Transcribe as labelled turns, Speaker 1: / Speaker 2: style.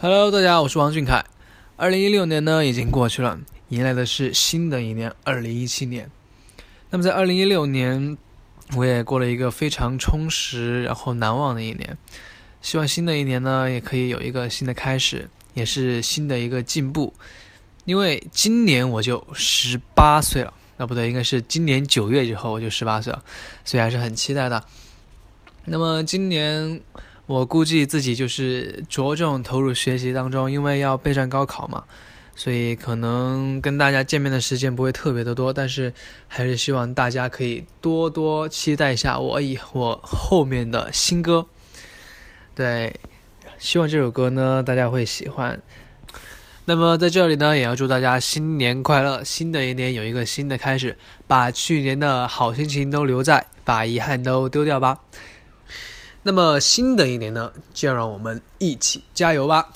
Speaker 1: Hello，大家好，我是王俊凯。二零一六年呢已经过去了，迎来的是新的一年二零一七年。那么在二零一六年，我也过了一个非常充实然后难忘的一年。希望新的一年呢也可以有一个新的开始，也是新的一个进步。因为今年我就十八岁了，啊不对，应该是今年九月以后我就十八岁了，所以还是很期待的。那么今年。我估计自己就是着重投入学习当中，因为要备战高考嘛，所以可能跟大家见面的时间不会特别的多，但是还是希望大家可以多多期待一下我以我后面的新歌。对，希望这首歌呢大家会喜欢。那么在这里呢，也要祝大家新年快乐，新的一年有一个新的开始，把去年的好心情都留在，把遗憾都丢掉吧。那么新的一年呢，就让我们一起加油吧！